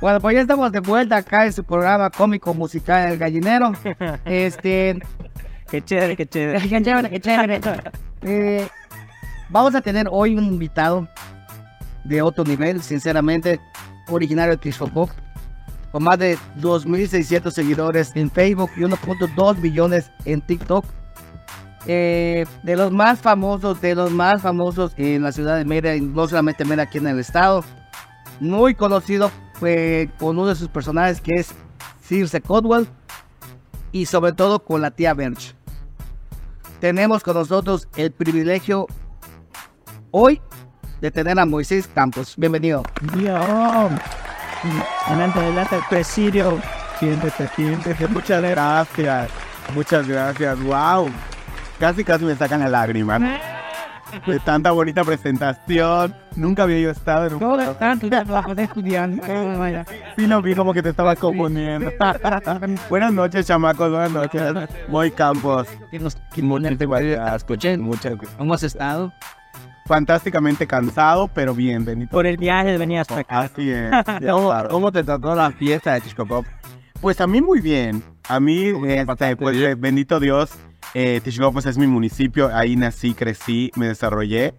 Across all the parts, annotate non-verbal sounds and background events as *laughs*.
Bueno, pues ya estamos de vuelta acá en su programa cómico musical El Gallinero. *laughs* Este, Qué chévere, qué chévere. qué chévere, qué *laughs* chévere. Eh, vamos a tener hoy un invitado de otro nivel, sinceramente, originario de Tishopop, con más de 2.600 seguidores en Facebook y 1.2 millones en TikTok. Eh, de los más famosos, de los más famosos en la ciudad de Mérida, y no solamente Mérida, aquí en el estado. Muy conocido fue con uno de sus personajes que es Circe Codwell y sobre todo con la tía Bench. Tenemos con nosotros el privilegio hoy de tener a Moisés Campos. Bienvenido. Adelante, adelante, presidio. Siéntete, siéntete. Muchas gracias. Muchas gracias. Wow. Casi, casi me sacan la lágrima. De tanta bonita presentación. Nunca había yo estado en un... ¿Cómo están? Tú trabajas de estudiante. *laughs* Sí, lo vi como que te estaba componiendo. *laughs* Buenas noches, chamacos. Buenas noches. Moy Campos. Muchas gracias. Muchas gracias. ¿Cómo has estado? Fantásticamente cansado, pero bien, bendito. Por el viaje venía hasta acá. Así es. *laughs* ¿Cómo, cómo te trató la fiesta de Tishkopop? Pues a mí muy bien. A mí, este, pues eh, bendito Dios, eh, pues, es mi municipio. Ahí nací, crecí, me desarrollé.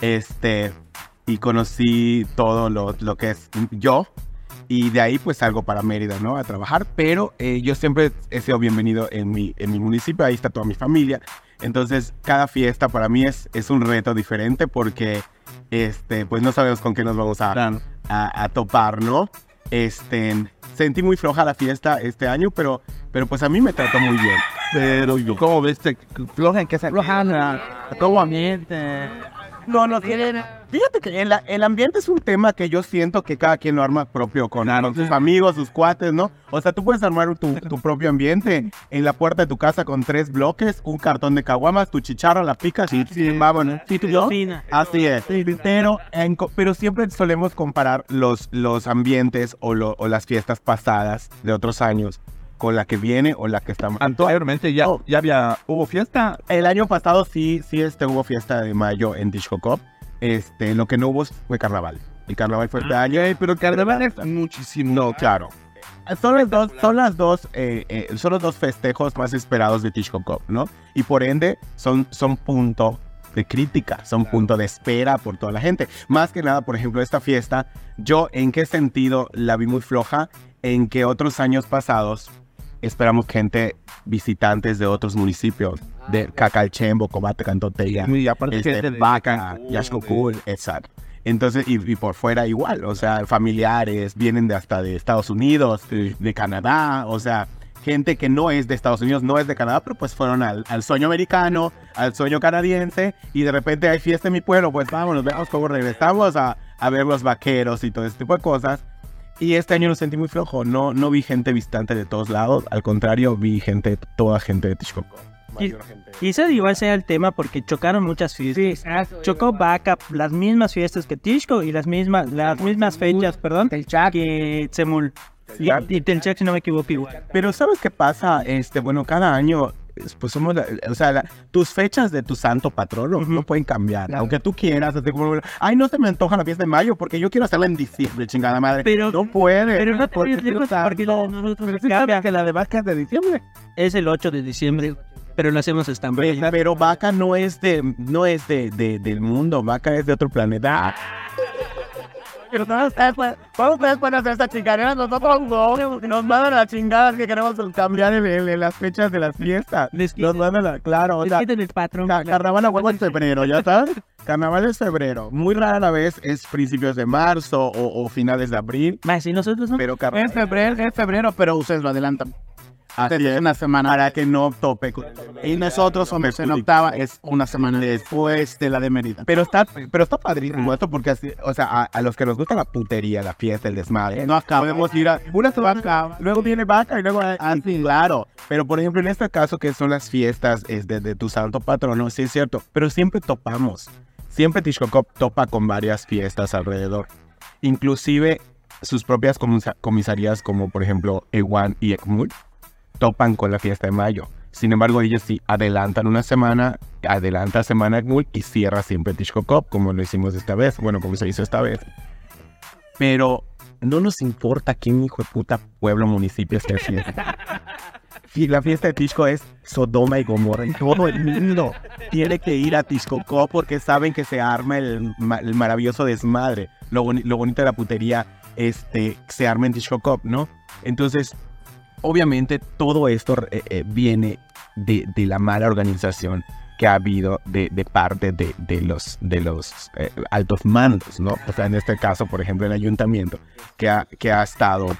Este, y conocí todo lo, lo que es yo. Y de ahí pues salgo para Mérida, ¿no? A trabajar. Pero eh, yo siempre he sido bienvenido en mi, en mi municipio. Ahí está toda mi familia. Entonces, cada fiesta para mí es, es un reto diferente porque, este, pues no sabemos con qué nos vamos a, a, a topar, ¿no? Este, sentí muy floja la fiesta este año, pero, pero pues a mí me trató muy bien. Pero yo, ¿cómo viste? Floja en qué se Lojana, ¿Cómo ambiente? No, no, fíjate que el, el ambiente es un tema que yo siento que cada quien lo arma propio con, sus amigos, sus cuates, ¿no? O sea, tú puedes armar tu, tu propio ambiente en la puerta de tu casa con tres bloques, un cartón de caguamas, tu chicharra, la picas y sí, vámonos. Sí, tu ¿No? cocina. Así es. Pero, en pero siempre solemos comparar los, los ambientes o, lo- o las fiestas pasadas de otros años con la que viene o la que estamos. Anteriormente ya, Oh. ya había, hubo fiesta. El año pasado sí, sí este, hubo fiesta de mayo en Tishkokop. Este, lo que no hubo fue carnaval. El carnaval fue este año. pero carnaval es muchísimo. No, claro. Son las dos, son las dos, eh, eh, son los dos festejos más esperados de Tishkokop, ¿no? Y por ende son, son punto de crítica, son punto de espera por toda la gente. Más que nada, por ejemplo, esta fiesta, yo en qué sentido la vi muy floja, en que otros años pasados esperamos gente, visitantes de otros municipios, de Cacalchembo, Cobate, Cantotella, Y aparte este, gente de Vaca, Yaxcocul, exacto. Entonces, y, y por fuera igual, o sea, familiares, vienen de hasta de Estados Unidos, de Canadá, o sea, gente que no es de Estados Unidos, no es de Canadá, pero pues fueron al, al sueño americano, al sueño canadiense, y de repente hay fiesta en mi pueblo, pues vámonos, veamos cómo regresamos a, a ver los vaqueros y todo ese tipo de cosas. Y este año lo sentí muy flojo, no, no vi gente visitante de todos lados, al contrario, vi gente, toda gente de Texcoco. Mayor gente. Quizás igual sea el tema porque chocaron muchas fiestas. Chocó Vaca, las mismas fiestas que Tishko y las mismas, las mismas fechas, perdón, Telchac. que Semul. Y, y Telchac, si no me equivoco, igual. Pero ¿sabes qué pasa? Este, bueno, cada año, pues somos, la- o sea, la- tus fechas de tu santo patrono no pueden cambiar. Claro. Aunque tú quieras, así como, ay, no se me antoja la fiesta de mayo porque yo quiero hacerla en diciembre, chingada madre. Pero- no puede. Pero no te Porque porque la de nosotros Pero sí cambia. sabes que la de vaca es de diciembre. Es el 8 de diciembre, pero lo hacemos stand Pero vaca no es de, no es de, de- del mundo, vaca es de otro planeta. Pero no, ustedes pueden- ¿Cómo ustedes pueden hacer esta chingadera? Nosotros no, nos mandan a la chingada que queremos Cambiar el- el- las fechas de las fiestas. Nos mandan a- claro, o sea, el patrón. Ca- Carnaval a huevo en febrero, ¿ya sabes? Carnaval es febrero. Muy rara la vez es principios de marzo o, o finales de abril, Más, si nosotros no. pero Es carnaval febrero, es febrero, pero ustedes lo adelantan. Así es, Una semana. para que no tope. Y nosotros somos en octava, es una semana después de la de Mérida. Pero está, pero está padrísimo esto porque así, o sea, a, a los que nos gusta la putería, la fiesta, el desmadre, No acaba. podemos ir a una semana, acaba. luego viene vaca y luego así, claro. Pero por ejemplo, en este caso que son las fiestas es de, de tu santo patrono, sí es cierto, pero siempre topamos. Siempre Tishkokop topa con varias fiestas alrededor. Inclusive sus propias comisa- comisarías como por ejemplo Ewan y Ekmul topan con la fiesta de mayo. Sin embargo, ellos sí adelantan una semana, adelanta semana Ekmul y cierra siempre Tishkokop, como lo hicimos esta vez, bueno, como se hizo esta vez. Pero no nos importa quién hijo de puta pueblo, municipio esté fiesta. Y la fiesta de Tisco es Sodoma y Gomorra. Y todo el mundo tiene que ir a Tiscocó porque saben que se arma el, el maravilloso desmadre. Lo, lo bonito de la putería este, se arma en Tiscocó, ¿no? Entonces, obviamente todo esto eh, eh, viene de, de la mala organización que ha habido de, de parte de, de los, de los eh, altos mandos, ¿no? O sea, en este caso, por ejemplo, el ayuntamiento, que ha, que ha estado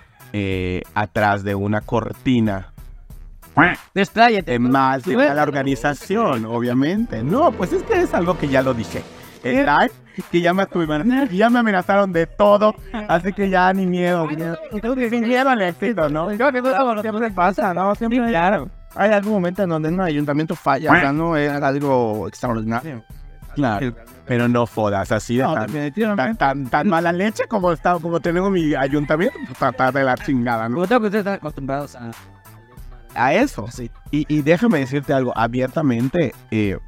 atrás de una cortina Despláyate. de más de mala organización, obviamente. No, pues es que es algo que ya lo dije. ¿verdad? Que ya me, ya me amenazaron de todo, así que ya ni miedo. Ni miedo al éxito, ¿no? Yo que eso siempre pasa, ¿no? Siempre claro. Hay algún momento en donde un ayuntamiento falla, o sea, no es algo extraordinario. Claro. Pero no fodas, así de No, tan, tan, tan, tan mala leche como está, como tengo mi ayuntamiento, pues, tratar de la chingada, ¿no? Como tengo que ustedes están acostumbrados a. a eso. Y, y déjame decirte algo, abiertamente, eh,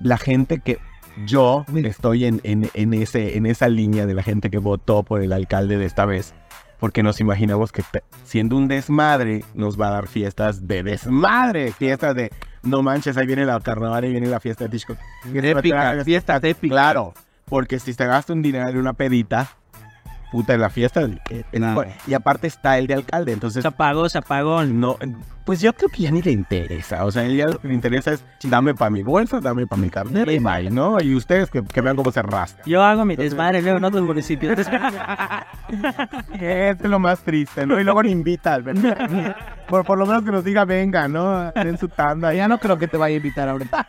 la gente que yo estoy en, en, en ese, en esa línea de la gente que votó por el alcalde de esta vez, porque nos imaginamos que siendo un desmadre nos va a dar fiestas de desmadre, fiestas de no manches, ahí viene la carnaval y viene la fiesta de Tishko. Épica, fiesta épica. Claro, porque si te gastas un dinero en una pedita, puta, en la fiesta. eh, Nada. Y aparte está el de alcalde, entonces Se apagó, se apagó. no, pues yo creo que ya ni le interesa. O sea, ya lo que le interesa es dame para mi bolsa, dame para mi cartera y bye, ¿no? Y ustedes que, que vean cómo se rasca. Yo hago mi desmadre, luego en otros municipios. *laughs* *laughs* Es lo más triste, ¿no? Y luego le invita, ¿verdad? *laughs* Por, por lo menos que nos diga, venga, ¿no? En su tanda. Ya no creo que te vaya a invitar ahorita.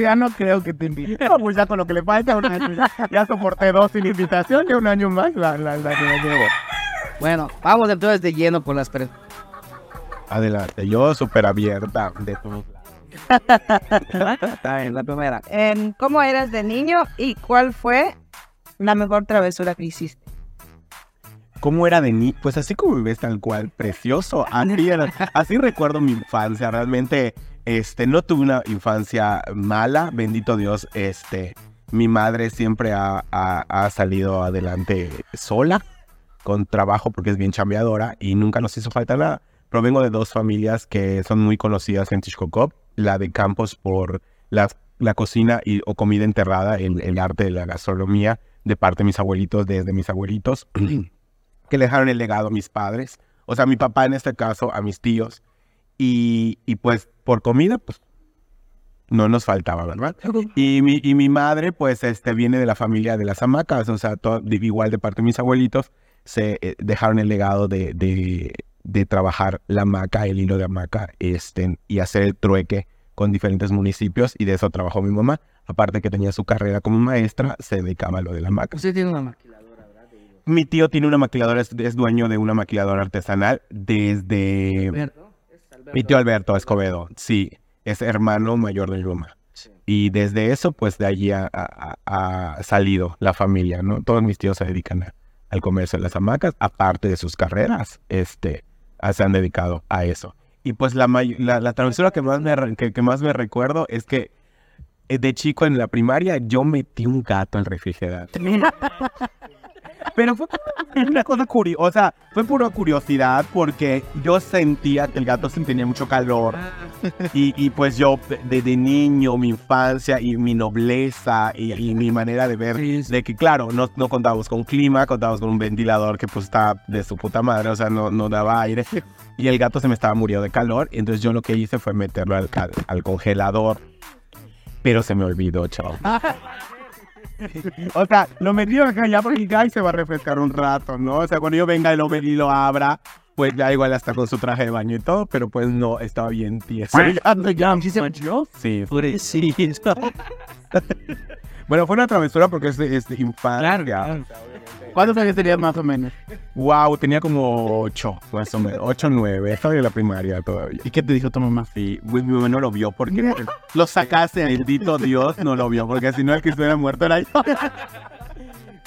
ya no creo que te invite. no, pues ya con lo que le falta, ya, ya soporté dos sin invitación, ya un año más la, la, la, la llevo. Bueno, vamos entonces de lleno con las preguntas. Adelante, yo súper abierta de todo. *laughs* Está bien, la primera. ¿Cómo eras de niño y cuál fue la mejor travesura que hiciste? ¿Cómo era de mí? Pues así como ves tal cual, precioso. Así, así recuerdo mi infancia. Realmente, este, no tuve una infancia mala, bendito Dios. Este, mi madre siempre ha, ha- ha salido adelante sola, con trabajo, porque es bien chambeadora y nunca nos hizo falta nada. Provengo de dos familias que son muy conocidas en Tishkokop. La de Campos por la, la cocina y, o comida enterrada, el, el arte de la gastronomía, de parte de mis abuelitos, desde mis abuelitos. *clears throat* que dejaron el legado a mis padres, o sea, a mi papá en este caso, a mis tíos, y, y pues por comida, pues no nos faltaba, ¿verdad? Y mi, y mi madre, pues, este, viene de la familia de las hamacas, o sea, todo- igual de parte de mis abuelitos, se eh, dejaron el legado de, de, de trabajar la hamaca, el hilo de hamaca, este, y hacer el trueque con diferentes municipios, y de eso trabajó mi mamá. Aparte que tenía su carrera como maestra, se dedicaba a lo de la hamaca. Usted tiene una maquiladora. Mi tío tiene una maquiladora, es, es dueño de una maquiladora artesanal desde... Alberto. Mi tío Alberto Escobedo, sí, es hermano mayor de mi mamá. Y desde eso, pues de allí ha, ha- ha- ha salido la familia, ¿no? Todos mis tíos se dedican a- al comercio de las hamacas, aparte de sus carreras, este, a- se han dedicado a eso. Y pues la, la, la travesura que más, me, que más me recuerdo es que eh, de chico en la primaria yo metí un gato al refrigerador. *laughs* Pero fue una cosa curiosa, o sea, fue pura curiosidad porque yo sentía que el gato tenía mucho calor y, y pues yo desde niño, mi infancia y mi nobleza y, y mi manera de ver, Sí, sí. de que claro, no, no contábamos con clima, contábamos con un ventilador que pues estaba de su puta madre, o sea, no, no daba aire y el gato se me estaba muriendo de calor, y entonces yo lo que hice fue meterlo al, al- al congelador, pero se me olvidó, chao. *laughs* *laughs* O sea, lo metí acá ya porque ya y se va a refrescar un rato, ¿no? O sea, cuando yo venga y lo, y lo abra, pues ya igual hasta con su traje de baño y todo, pero pues no, estaba bien tieso. ¿Sí se manchó? Sí. Sí, *laughs* Bueno, fue una travesura porque es, de- es de infancia. claro, claro. ¿Cuántos años tenías más o menos? Wow, tenía como ocho, más o menos. Ocho, nueve. Estaba en la primaria todavía. ¿Y qué te dijo tu mamá? Sí, mi mamá no lo vio porque lo sacaste. Bendito Dios no lo vio porque si no el que estuviera muerto era yo. *laughs*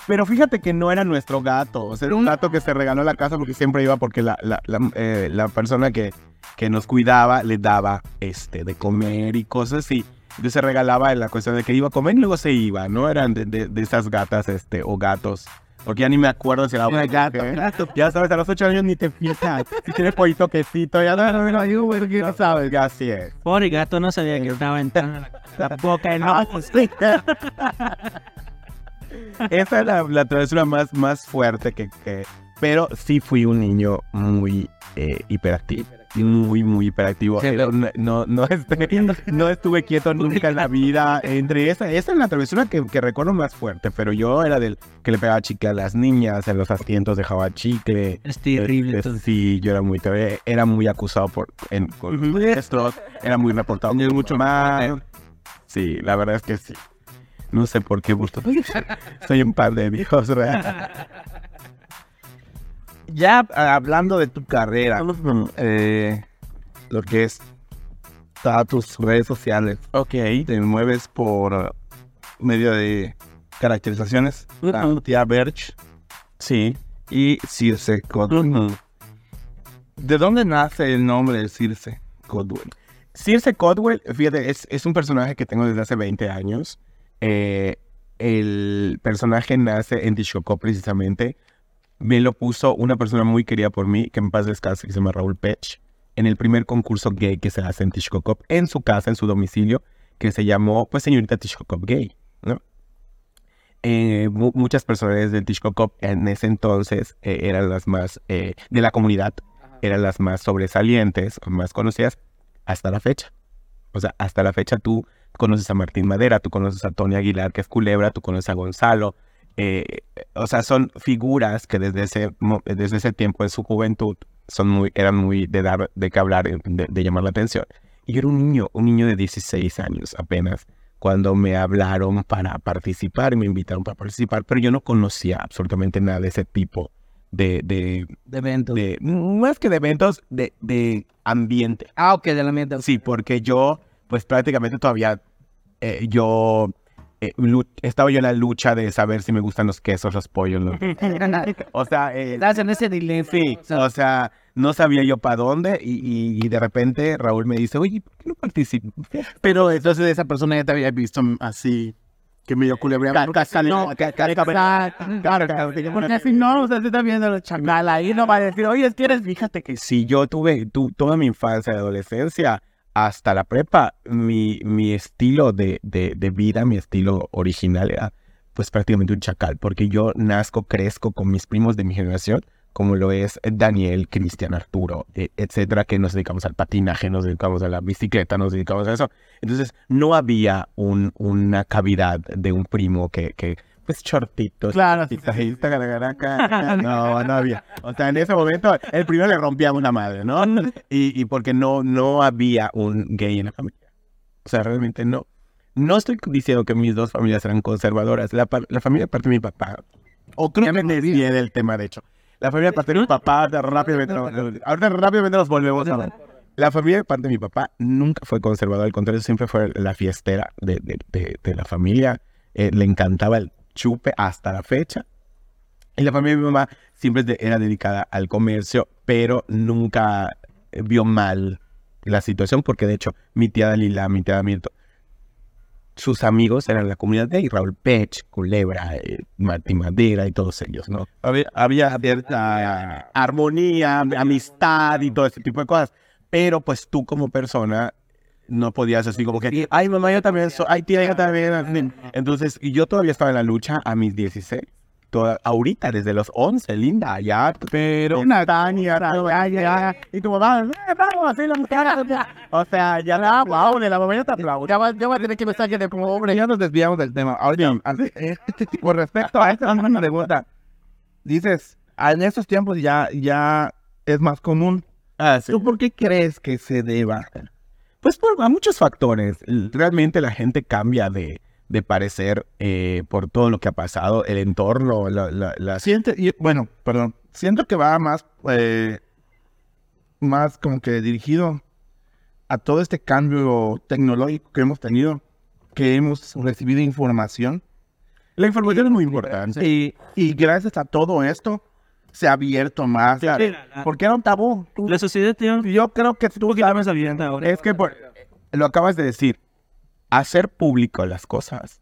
Pero fíjate que no era nuestro gato, o sea, era un gato que se regaló a la casa porque siempre iba porque la, la, la, eh, la persona que, que nos cuidaba le daba este de comer y cosas así. Entonces se regalaba en la cuestión de que iba a comer y luego se iba, ¿no? Eran de, de- de esas gatas este, o gatos Porque ya ni me acuerdo si era Era gato. Ya sabes, a los ocho años ni te fijas. Si tienes pollito quesito, ya no, no, no, digo, güey, que no sabes. Ya así es. Pobre gato, no sabía que estaba entrando la, la boca en Esa es la, la travesura más, más fuerte que, que- Pero sí fui un niño muy eh, hiperactivo. Muy, muy hiperactivo. No, no, *laughs* este, no estuve quieto nunca en la vida. *laughs* Entre esa, esa es la travesura que, que recuerdo más fuerte. Pero yo era del que le pegaba chicle a las niñas, en los asientos dejaba chicle. Es terrible. Este, sí, yo era muy era muy acusado por en, con estos, era muy reportado mucho más. Sí, la verdad es que sí. No sé por qué gusto. Soy un par de Dios, ¿verdad? *laughs* Ya ah, hablando de tu carrera, eh, lo que es todas tus redes sociales, Ok. te mueves por medio de caracterizaciones, la tía Birch Sí. y Circe Codwell. ¿De dónde nace el nombre de Circe Codwell? Circe Codwell, fíjate, es, es un personaje que tengo desde hace 20 años. Eh, el personaje nace en Tishoko precisamente. Me lo puso una persona muy querida por mí, que en paz descanse, que se llama Raúl Pech, en el primer concurso gay que se hace en Tishkokop, en su casa, en su domicilio, que se llamó, pues, señorita Tishkokop Gay, ¿no? Eh, mu- muchas personas de Tishkokop en ese entonces eh, eran las más, eh, de la comunidad, eran las más sobresalientes, más conocidas, hasta la fecha. O sea, hasta la fecha tú conoces a Martín Madera, tú conoces a Tony Aguilar, que es Culebra, tú conoces a Gonzalo. Eh, o sea, son figuras que desde ese, desde ese tiempo en su juventud son muy, eran muy de dar, de que hablar, eh, de, de llamar la atención. Y yo era un niño, un niño de 16 años apenas, cuando me hablaron para participar y me invitaron para participar, pero yo no conocía absolutamente nada de ese tipo de, de, De eventos. de más que de eventos, de, de ambiente. Ah, ok, del ambiente. Sí, porque yo, pues prácticamente todavía, eh, yo, eh, estaba yo en la lucha de saber si me gustan los quesos, los pollos, los- *laughs* o sea, eh, Estás en ese dilema. sí, O sea, no sabía yo para dónde y, y- y de repente Raúl me dice, oye, ¿por qué no participas? Pero entonces esa persona ya te había visto así, que medio culebreaba. no, Claro, porque si no, o sea, se está viendo la chacala ahí, no va a decir, oye, ¿quieres? Fíjate que sí. si yo tuve tu- toda mi infancia y adolescencia hasta la prepa, mi, mi estilo de, de- vida, mi estilo original era pues prácticamente un chacal, porque yo nazco, crezco con mis primos de mi generación, como lo es Daniel, Cristian, Arturo, eh, etcétera, que nos dedicamos al patinaje, nos dedicamos a la bicicleta, nos dedicamos a eso. Entonces, no había un, una cavidad de un primo que pues, shortitos, Claro, sí, Tajista, garagaraca. *laughs* No, no había. O sea, en ese momento, el primero le rompíamos la madre, ¿no? *laughs* Y, y porque no, no había un gay en la familia. O sea, realmente no. No estoy diciendo que mis dos familias eran conservadoras. La, la familia parte de mi papá. O creo que me desvié del tema, de hecho. La familia parte de mi papá, de rápidamente, *laughs* ahorita rápidamente nos volvemos a ver. La familia de parte de mi papá nunca fue conservadora, al contrario, siempre fue la fiestera de, de- de- de la familia. Eh, le encantaba el chupe hasta la fecha. Y la familia de mi mamá siempre de- era dedicada al comercio, pero nunca eh, vio mal la situación, porque de hecho mi tía Dalila, mi tía Mirto, sus amigos eran la comunidad gay, Raúl Pech, Culebra, eh, Martín Madera y todos ellos, ¿no? Había, había armonía, amistad y todo ese tipo de cosas. Pero pues tú como persona no podías así como que, ay mamá, yo también soy, ay tía, yo también. Entonces, y yo todavía estaba en la lucha a mis 16. Toda, ahorita, desde los 11, linda, ya. Pero... Una Tania, y tu mamá, "Eh, vamos, así la mujer. O sea, ya la aplaude, la mamá ya te aplaude. Ya va a tener que besar de como hombre, ya nos desviamos del tema. Eh, con respecto a esta una pregunta, dices, en estos tiempos ya, ya es más común. Ah. ¿Tú por qué crees que se deba? Pues por a muchos factores. Realmente la gente cambia de, de parecer eh, por todo lo que ha pasado, el entorno, la, la- las... Siente, y, bueno, perdón, siento que va más, eh, más como que dirigido a todo este cambio tecnológico que hemos tenido, que hemos recibido información. La información es muy importante. Y, y gracias a todo esto se ha abierto más. Sí, la- la- Porque era un tabú. Tú- La sociedad un yo creo que tú más abierta ahora. Es que por- lo acabas de decir, hacer público las cosas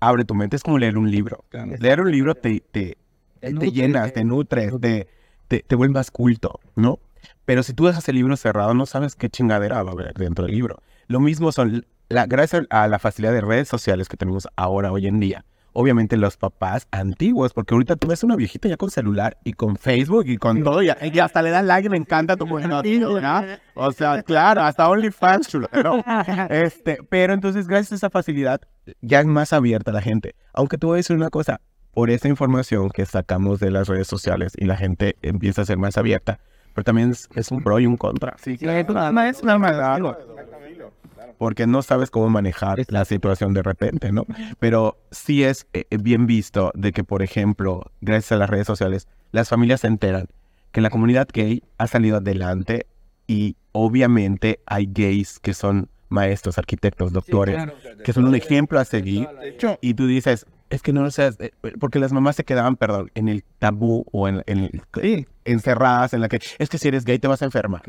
abre tu mente, es como leer un libro. Leer un libro te, te, te, te llenas, te nutres, te, te, te vuelves más culto, ¿no? Pero si tú dejas el libro cerrado, no sabes qué chingadera va a haber dentro del libro. Lo mismo son, la, gracias a la facilidad de redes sociales que tenemos ahora, hoy en día, obviamente los papás antiguos, porque ahorita tú ves una viejita ya con celular y con Facebook y con todo, y, y hasta le dan like y le encanta tu mujer, ¿verdad? O sea, claro, hasta OnlyFans, chulo, ¿no? Este, pero entonces, gracias a esa facilidad, ya es más abierta la gente. Aunque te voy a decir una cosa, por esa información que sacamos de las redes sociales y la gente empieza a ser más abierta, pero también es, es un pro y un contra. Sí, No es normal. Porque no sabes cómo manejar la situación de repente, ¿no? Pero sí es eh, bien visto de que, por ejemplo, gracias a las redes sociales, las familias se enteran que la comunidad gay ha salido adelante y obviamente hay gays que son maestros, arquitectos, doctores, que son un ejemplo a seguir. Y tú dices, es que no lo seas, eh, porque las mamás se quedaban, perdón, en el tabú o en, en el- encerradas en la que es que si eres gay te vas a enfermar.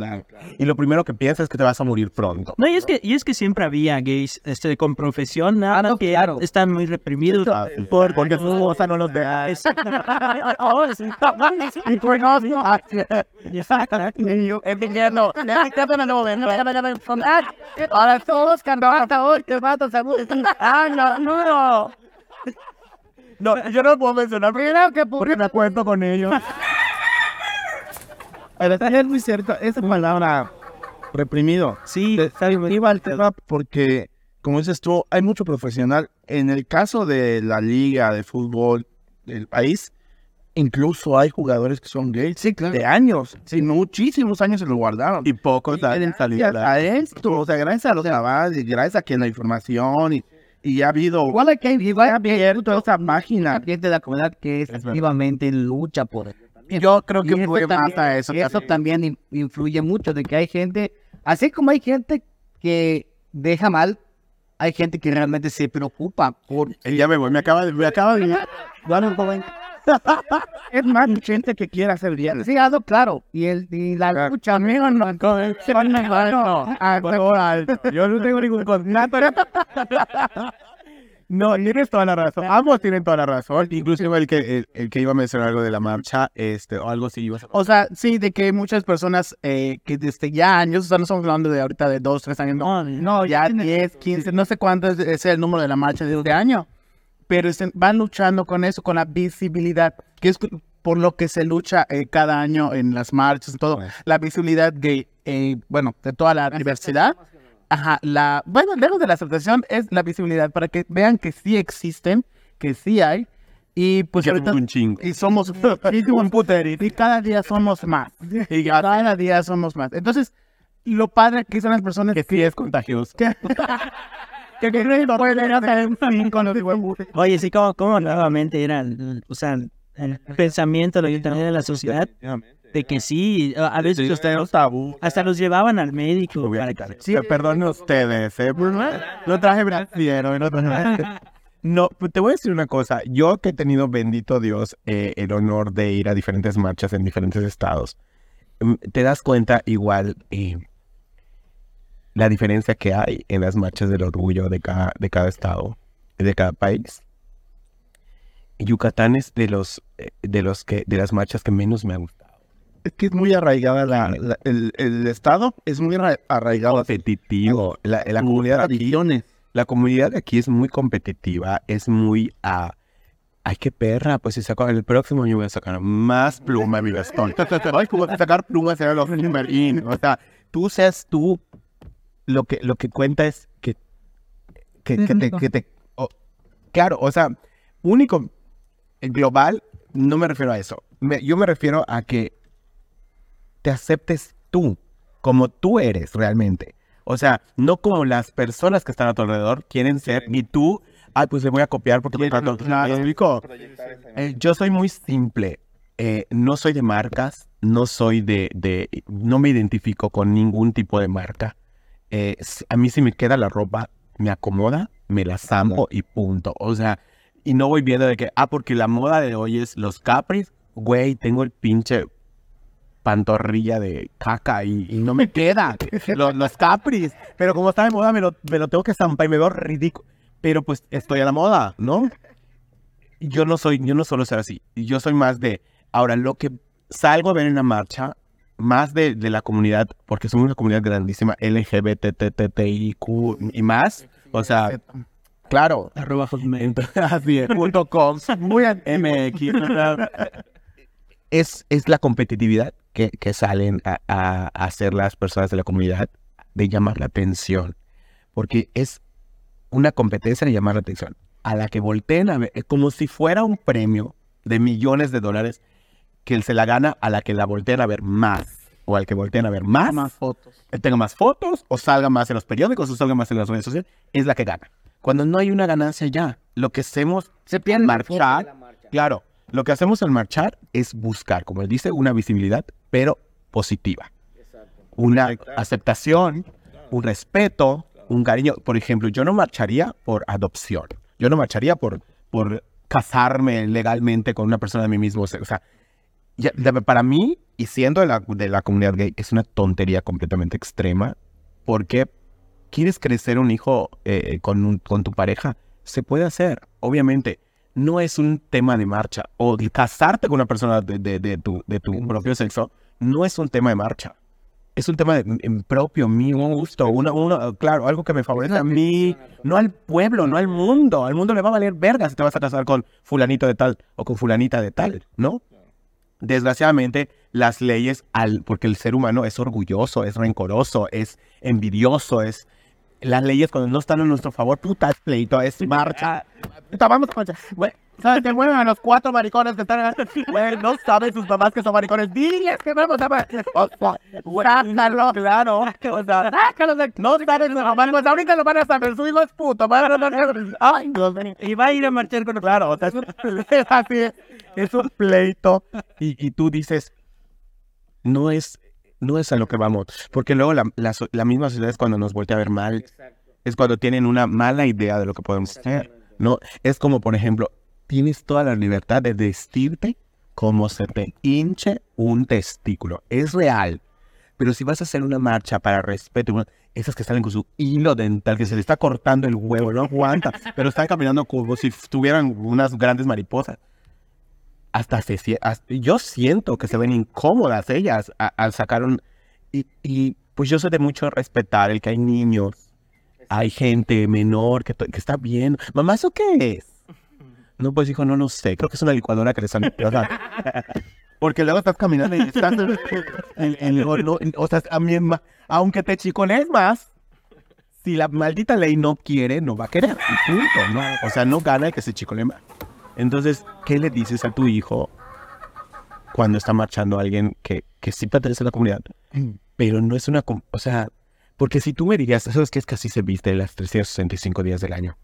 Y lo primero que piensas es que te vas a morir pronto. No, y es que, y es que siempre había gays este, con profesión, nada no, que claro. están muy reprimidos. Por- porque su esposa no los deja. Pues ahora todos hasta hoy, te mato seguro. Ah, no, no. No, yo no puedo mencionar Primero que porque me acuerdo con ellos. Es muy cierto, esa palabra reprimido. Sí, Iba al tema porque, como dices tú, hay mucho profesional. En el caso de la liga de fútbol del país, incluso hay jugadores que son gays Sí, claro. de años. Sí, muchísimos años se lo guardaron. Y pocos salido. Gracias a esto, o sea, gracias a los y gracias a que la información y, y ha habido Igual hay que igual hay abierto esa página. gente de la comunidad que efectivamente lucha por eso. también. Yo creo que fue más también- a eso. y eso también in- influye mucho de que hay gente, así como hay gente que deja mal, hay gente que realmente se preocupa por Eh, Ya me voy, me acaba de... Me acaba de... *laughs* Bueno, joven, Es más gente que quiere hacer bien. sí, claro. Y el y la lucha, amigo, no, Yo no tengo ningún contrato. *laughs* No, tienes toda la razón. Ambos tienen toda la razón. Inclusive el que, el, el que iba a mencionar algo de la marcha, este, o algo así. O sea, sí, de que muchas personas eh, que desde ya años, o sea, no estamos hablando de ahorita de dos, tres años, no, no ya 10, 15, no sé cuánto es, es el número de la marcha de este año, pero estén- van luchando con eso, con la visibilidad, que es por lo que se lucha eh, cada año en las marchas y todo, la visibilidad gay, eh, bueno, de toda la diversidad. Ajá, la, bueno, lejos de la aceptación es la visibilidad para que vean que sí existen, que sí hay, y pues Ya ahorita- un chingo. y somos *laughs* y un puterito, y cada día somos más. *laughs* Y cada día somos más. Entonces lo padre que son las personas Que sí es contagioso. que *laughs* que, no pueden hacer un fin con los huevos. Oye, sí, como, como nuevamente era, el- o sea, el pensamiento lo que también de la sociedad, de que sí, a veces hasta, tabú. hasta los llevaban al médico. para que- Sí, perdonen ustedes, ¿eh? Pues, No traje brasileño, no traje... No, te voy a decir una cosa. Yo que he tenido, bendito Dios, eh, el honor de ir a diferentes marchas en diferentes estados, mm, te das cuenta igual eh, la diferencia que hay en las marchas del orgullo de cada, de cada estado, de cada país. Yucatán es de los, eh, de los que, de las marchas que menos me ha gustado. es que es muy arraigada la, la- el, el estado es muy arra- arraigado Competitivo. La, la comunidad aquí tradiciones La comunidad de aquí es muy competitiva, es muy a... Ay, qué perra, pues si saco el próximo año voy a sacar más pluma en mi bastón. *laughs* Ay, como sacar plumas era los Berlín. O sea, tú seas tú, lo que, lo que cuenta es que, que, que te... Que te claro, o sea, único, global, no me refiero a eso. Me- yo me refiero a que te aceptes tú, como tú eres realmente. O sea, no como las personas que están a tu alrededor quieren ser y tú, ay, pues le voy a copiar porque me trato. ¿Me explico? Eh, yo soy muy simple. Eh, no soy de marcas, no soy de, de, no me identifico con ningún tipo de marca. Eh, a mí si me queda la ropa, me acomoda, me la zampo y punto. O sea, y no voy viendo de que, ah, porque la moda de hoy es los capris, güey, tengo el pinche pantorrilla de caca y, y no me queda *laughs* los, los capris. Pero como está de moda, me lo, me lo tengo que zampar y me veo ridículo. Pero pues estoy a la moda, ¿no? yo no soy, yo no solo ser así, yo soy más de, ahora lo que salgo a ver en la marcha, más de, de la comunidad, porque somos una comunidad grandísima, LGBTTTIQ y más, o sea, claro, Arroba *laughs* así es, punto com, muy MX, es, es la competitividad que, que salen a, a- hacer las personas de la comunidad de llamar la atención, porque es una competencia de llamar la atención, a la que volteen a ver, como si fuera un premio de millones de dólares que se la gana a la que la volteen a ver más, o al que volteen a ver más, Más fotos. eh, tenga más fotos, o salga más en los periódicos, o salga más en las redes sociales, es la que gana. Cuando no hay una ganancia ya, lo que hacemos Se pierde marchar, marcha. claro, lo que hacemos al marchar es buscar, como él dice, una visibilidad, pero positiva. Una aceptación, un respeto, un cariño. Por ejemplo, yo no marcharía por adopción. Yo no marcharía por, por casarme legalmente con una persona de mi mismo sexo. O sea, ya- de- para mí, y siendo de la, de la comunidad gay, es una tontería completamente extrema. Porque quieres crecer un hijo eh, con, un- con tu pareja, se puede hacer, obviamente. No es un tema de marcha. O de casarte con una persona de, de- de tu, de tu propio sexo, no es un tema de marcha. Es un tema de, en propio, mío, un gusto, una, una- claro, algo que me favorece a mí, no al pueblo, no al mundo. Al mundo le va a valer verga si te vas a casar con fulanito de tal o con fulanita de tal, ¿no? Desgraciadamente, las leyes, al, porque el ser humano es orgulloso, es rencoroso, es envidioso, es... Las leyes cuando no están a nuestro favor, puta, es pleito, es *laughs* marcha. Puta, vamos a marchar. Güey, ¿sabes qué? Mueven a los cuatro maricones que están... *laughs* Güey, no saben sus mamás que son maricones. Diles que vamos a... O sea, sácalo, claro. O sea, sácalo de... No saben sus mamás, pues ahorita lo van a saber. Su hijo es puto. van a- Ay, Dios mío. Y va a ir a marchar con Claro, o sea, es, un- es así, es un pleito. Y, y tú dices, no es, no es a lo que vamos. Porque luego la, la, la misma sociedad es cuando nos voltea a ver mal. Es cuando tienen una mala idea de lo que podemos hacer. No, es como, por ejemplo, tienes toda la libertad de vestirte como se te hinche un testículo. Es real. Pero si vas a hacer una marcha para respeto, esas que salen con su hilo dental, que se le está cortando el huevo, no aguanta, pero están caminando como si tuvieran unas grandes mariposas. Hasta se yo siento que se ven incómodas ellas al sacar un... Y, pues yo soy de mucho respetar el que hay niños, hay gente menor que está bien. Mamá, ¿eso qué es? No, pues hijo, no lo sé. Creo que es una licuadora que le sale. o sea, porque luego estás caminando y estás en, en- en- o, o sea, a mí, ma- aunque te chicones más, si la maldita ley no quiere, no va a querer. Punto, ¿no? O sea, no gana el que se chicone más. Entonces, ¿qué le dices a tu hijo cuando está marchando alguien que, que sí pertenece a la comunidad, pero no es una... O sea, porque si tú me dirías, ¿sabes qué es que así se viste las 365 días del año?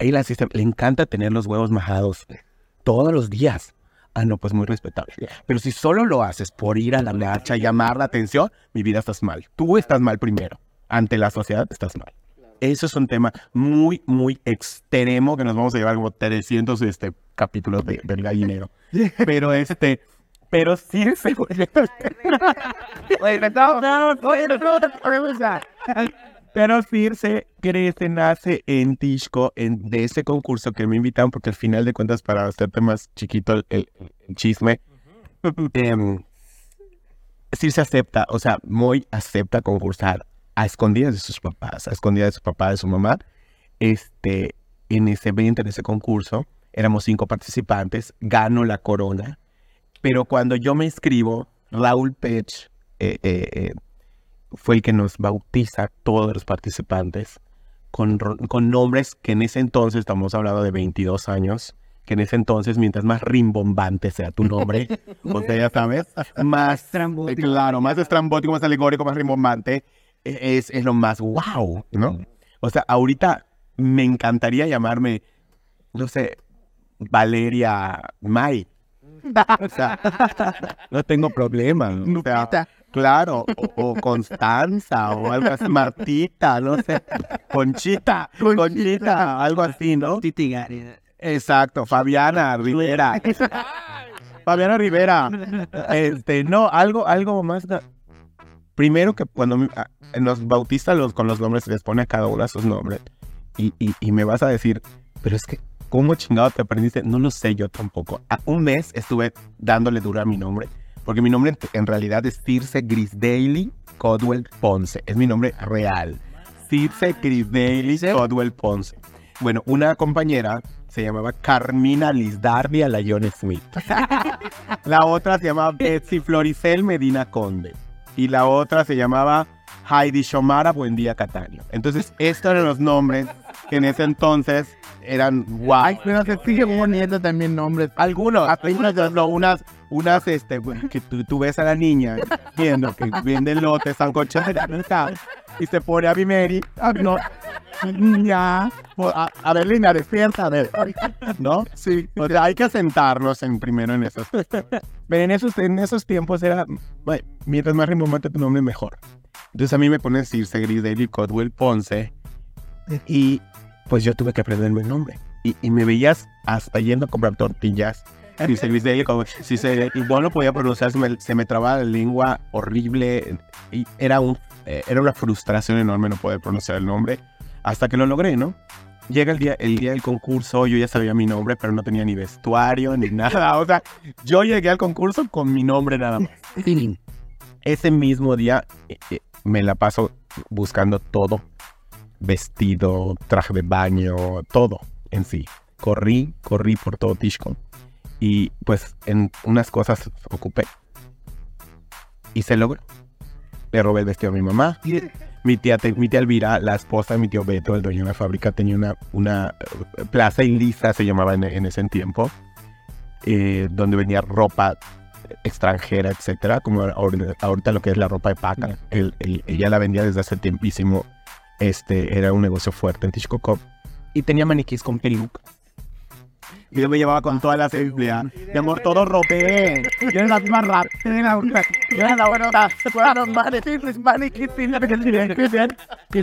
A él así se- le encanta tener los huevos majados todos los días. Ah, no, pues muy respetable. Pero si solo lo haces por ir a la marcha, llamar la atención, mi vida estás mal. Tú estás mal primero. Ante la sociedad estás mal. Eso es un tema muy, muy extremo que nos vamos a llevar como 300 este, capítulos de, del gallinero. Pero este, pero sí se Pero Circe crece, nace en Tishko, en, de ese concurso que me invitaron, porque al final de cuentas, para hacerte más chiquito el, el- el chisme, em, Circe acepta, o sea, muy acepta concursar a escondidas de sus papás, a escondidas de su papá, de su mamá. Este, en ese evento, en ese concurso, éramos cinco participantes, gano la corona, pero cuando yo me inscribo, Raúl Pech eh, eh, eh, fue el que nos bautiza a todos los participantes con, con nombres que en ese entonces, estamos hablando de 22 años, que en ese entonces, mientras más rimbombante sea tu nombre, *laughs* o sea, ya sabes, más Estrambótico. claro, más estrambótico, más alegórico, más rimbombante, e- es, es lo más wow, ¿no? O sea, ahorita me encantaría llamarme, no sé, Valeria May. O sea, *laughs* no tengo problema. ¿no? O sea, claro, o, o Constanza, o algo así, Martita, no sé, Conchita, Conchita, algo así, ¿no? Titi. Exacto, Fabiana Rivera. *laughs* Fabiana Rivera. Este, no, algo, algo más. da- Primero que cuando me- a- nos bautizan los, con los nombres, se les pone a cada uno sus nombres. Y, y, y me vas a decir, pero es que ¿cómo chingado te aprendiste? No lo sé yo tampoco. A un mes estuve dándole duro a mi nombre, porque mi nombre en- realidad es Circe Grisdaily Codwell Ponce. Es mi nombre real. Circe Grisdaily Codwell Ponce. Bueno, una compañera se llamaba Carmina Lizdardia Layón Smith. *laughs* la otra se llamaba Betsy Floricel Medina Conde. Y la otra se llamaba Heidi Shomara Buendía Cataño. Entonces, estos eran los nombres que en ese entonces eran guau. Ay, pero se sigue poniendo también nombres. Algunos, algunas, no, unas, unas, este, que tú, tú ves a la niña viendo que vende lotes, mercado y se pone a mi Mary, Ah, no. Pues, A, a ver, Lina, despierta, a ver. ¿no? Sí. O sea, hay que sentarnos en, primero en esos. Pero en esos, en esos tiempos era, bueno, mientras más rimbombante tu nombre, mejor. Entonces a mí me ponen Circe Gris David Codwell Ponce y pues yo tuve que aprenderme el nombre. Y, y me veías hasta yendo a comprar tortillas. Circe Gris David Codwell- Circe- y no lo podía pronunciar, se me, se me trababa la lengua horrible y era, un, eh, era una frustración enorme no poder pronunciar el nombre hasta que lo logré, ¿no? Llega el día, el día del concurso, yo ya sabía mi nombre, pero no tenía ni vestuario ni *laughs* nada. O sea, yo llegué al concurso con mi nombre nada más. Ese mismo día eh, eh, me la paso buscando todo. Vestido, traje de baño, todo en sí. Corrí, corrí por todo Tishko. Y pues en unas cosas ocupé. Y se logró. Le robé el vestido a mi mamá. Mi tía, mi tía Elvira, la esposa de mi tío Beto, el dueño de la fábrica, tenía una, una eh, plaza Ilisa, se llamaba en, en ese tiempo, eh, donde vendía ropa extranjera, etcétera, como ahor- ahorita lo que es la ropa de paca. Él- él- ella la vendía desde hace tiempísimo. Este era un negocio fuerte en Tishkokov. Y tenía maniquís con peluca. Y yo me llevaba con todas las empleadas. Mi amor, todo robé. Yo era la más rápida. Yo era la yo era la buena. Sí, pues, vale, que la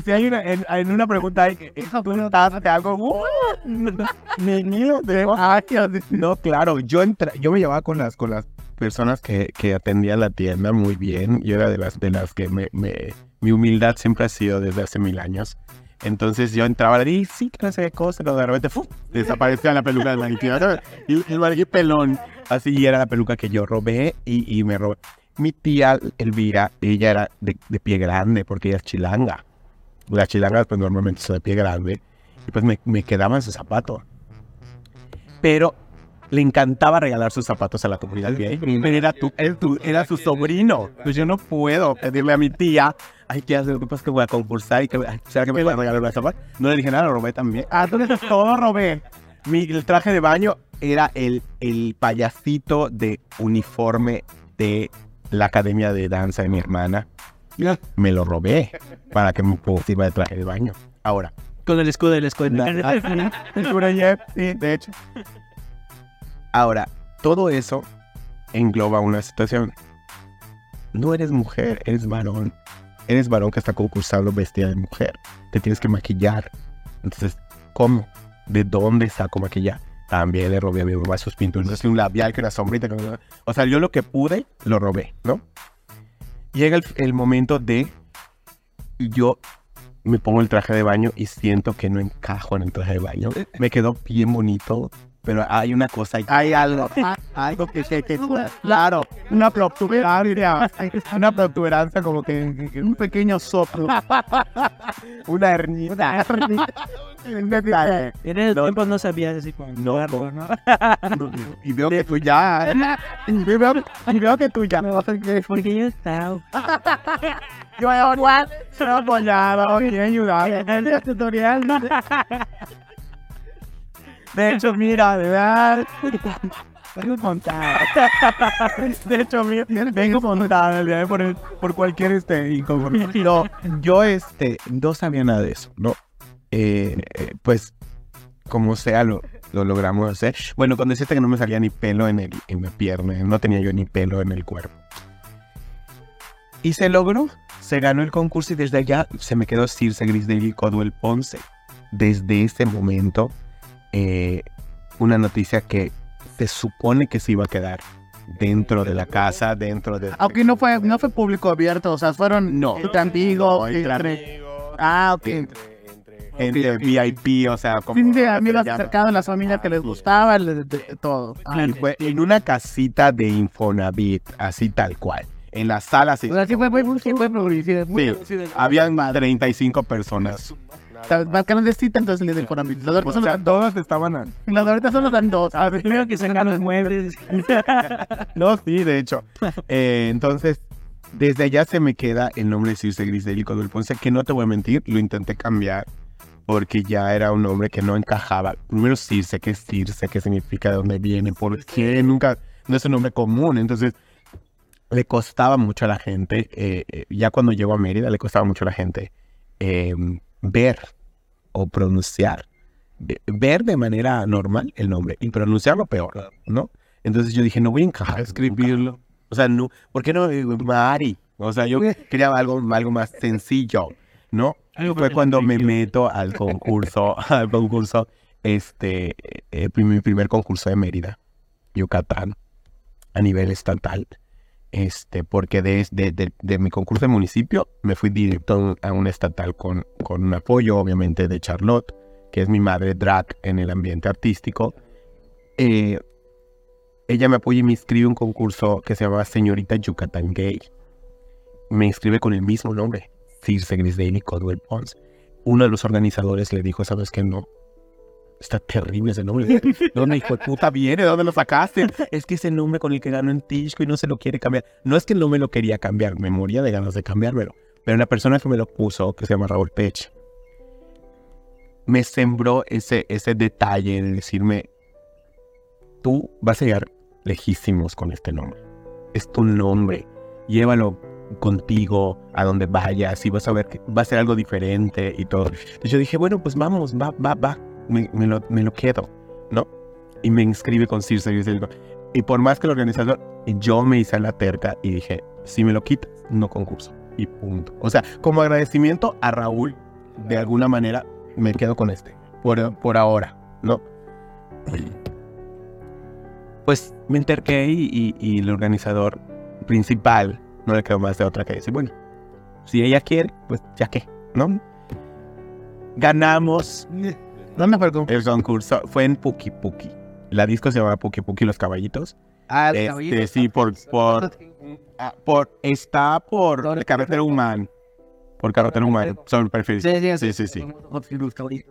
si hay una, en, en una pregunta ahí, que eso tú notaste algo. ¡uh! Ni mío, mío. No, claro, yo entra, yo me llevaba con las, con las personas que, que atendían la tienda muy bien. Yo era de las, de las que me, me- mi humildad siempre ha sido desde hace mil años. Entonces yo entraba y sí, que no sé qué cosa, pero de repente ¡fu! desaparecía la peluca del maniquí. Y el maniquí pelón. Así era la peluca que yo robé y, y me robé. Mi tía Elvira, ella era de, de pie grande porque ella es chilanga. Las chilangas pues normalmente son de pie grande. Y pues me, me quedaban sus zapatos. Pero le encantaba regalar sus zapatos a la comunidad gay. Pero era, tu, era, su sobrino. Pues yo no puedo pedirle a mi tía, ay, tía, pasa es que voy a concursar y que, ¿será que me puede regalar los zapatos? No le dije nada, lo robé también. Ah, tú eres Todo robé. Mi, el traje de baño era el, el payasito de uniforme de la academia de danza de mi hermana. Me lo robé para que me pusiera de traje de baño. Ahora, Con el escudo de la *laughs* sí, de hecho. Ahora, todo eso engloba una situación. No eres mujer, eres varón. Eres varón que está concursando vestida de mujer. Te tienes que maquillar. Entonces, ¿cómo? ¿De dónde saco maquillaje? También le robé a mi mamá sus pinturas, un labial que una sombrita. O sea, yo lo que pude, lo robé, ¿no? Llega el, el momento de yo me pongo el traje de baño y siento que no encajo en el traje de baño. Me quedó bien bonito, pero hay una cosa. Hay algo, hay algo que, que, que claro, una protuberancia, una protuberancia como que, un pequeño soplo, Una hernia. En esos tiempos no sabías como... No, ¿no? Y veo que tú ya. Y veo, y veo que tú ya. Porque yo estaba... Yo soy apoyado, quiero ayudar en el tutorial. De hecho, mira, de verdad. Vengo montada. De hecho, mira, vengo de por, por cualquier este inconformidad. No, yo este, no sabía nada de eso, ¿no? Eh, eh, pues, como sea, lo, lo logramos hacer. Bueno, cuando deciste que no me salía ni pelo en, el, en la pierna, no tenía yo ni pelo en el cuerpo. Y se logró, se ganó el concurso y desde allá se me quedó Circe Grisdale Codwell Ponce. Desde ese momento, eh, una noticia que se supone que se iba a quedar dentro de la casa, dentro de... Aunque no fue, no fue público abierto, o sea, fueron No. entre amigos, entre entre- Ah, ok. gente VIP, o sea, como... Sí, sí, amigos cercanos, las familias que les gustaba, de, de- de todo. Ah, Y fue en una casita de Infonavit, así tal cual. En la sala, así. O sea, sí fue progresivo. habían 35 personas. Marcaron de cita, entonces les dejaron Las de ahorita O sea, todas estaban... a- Las *laughs* ahorita solo dan dos. A *laughs* ver, Primero que sacan los muebles. *laughs* No, sí, de hecho. Eh, entonces, desde allá se me queda el nombre de Circe Grisel Codwell Ponce, que no te voy a mentir, lo intenté cambiar porque ya era un nombre que no encajaba. Primero Circe, ¿qué es Circe? ¿Qué significa? ¿De dónde viene? ¿Por qué? Nunca, no es un nombre común. Entonces, le costaba mucho a la gente, eh, eh, ya cuando llegó a Mérida, le costaba mucho a la gente eh, ver o pronunciar. ver de manera normal el nombre y pronunciarlo peor, ¿no? Entonces yo dije, no voy a encajar escribirlo. O sea, no, ¿por qué no eh, Mari? O sea, yo *laughs* quería algo, algo más sencillo, ¿no? Fue cuando me meto al concurso, *laughs* al concurso, este, eh, mi primer concurso de Mérida, Yucatán, a nivel estatal. Este, porque de, de, de- mi concurso de municipio me fui directo a un estatal con, con un apoyo, obviamente, de Charlotte, que es mi madre drag en el ambiente artístico. Eh, ella me apoya y me inscribe un concurso que se llama Señorita Yucatán Gay. Me inscribe con el mismo nombre, Circe Grisdale y Codwell Pons. Uno de los organizadores le dijo, ¿sabes qué? No. Está terrible ese nombre. ¿De dónde hijo de puta viene? ¿De dónde lo sacaste? Es que ese nombre con el que ganó en Tishko y no se lo quiere cambiar. No es que no me lo quería cambiar, me moría de ganas de cambiármelo. Pero la persona que me lo puso, que se llama Raúl Pech, me sembró ese, ese detalle de decirme, tú vas a llegar lejísimos con este nombre. Es tu nombre. Llévalo contigo a donde vayas y vas a ver que va a ser algo diferente y todo. Entonces yo dije, bueno, pues vamos, va, va, va. Me, me lo, me lo quedo, ¿no? Y me inscribe con Circe. Y por más que el organizador, yo me hice la terca y dije, si me lo quitas, no concurso. Y punto. O sea, como agradecimiento a Raúl, de alguna manera, me quedo con este. Por, por ahora, ¿no? Pues me enterqué y, y- y el organizador principal no le quedó más de otra que decir, bueno, si ella quiere, pues ya que, ¿no? Ganamos ¿Dónde fue el concurso? el concurso, fue en Puki Puki. La disco se llama Puki Puki Los Caballitos. Ah, el Este, caballito. sí, por, por, ah, por, está por carretera humana. Por carretera humana, sobre el perfil. Sí, sí, sí, sí, sí.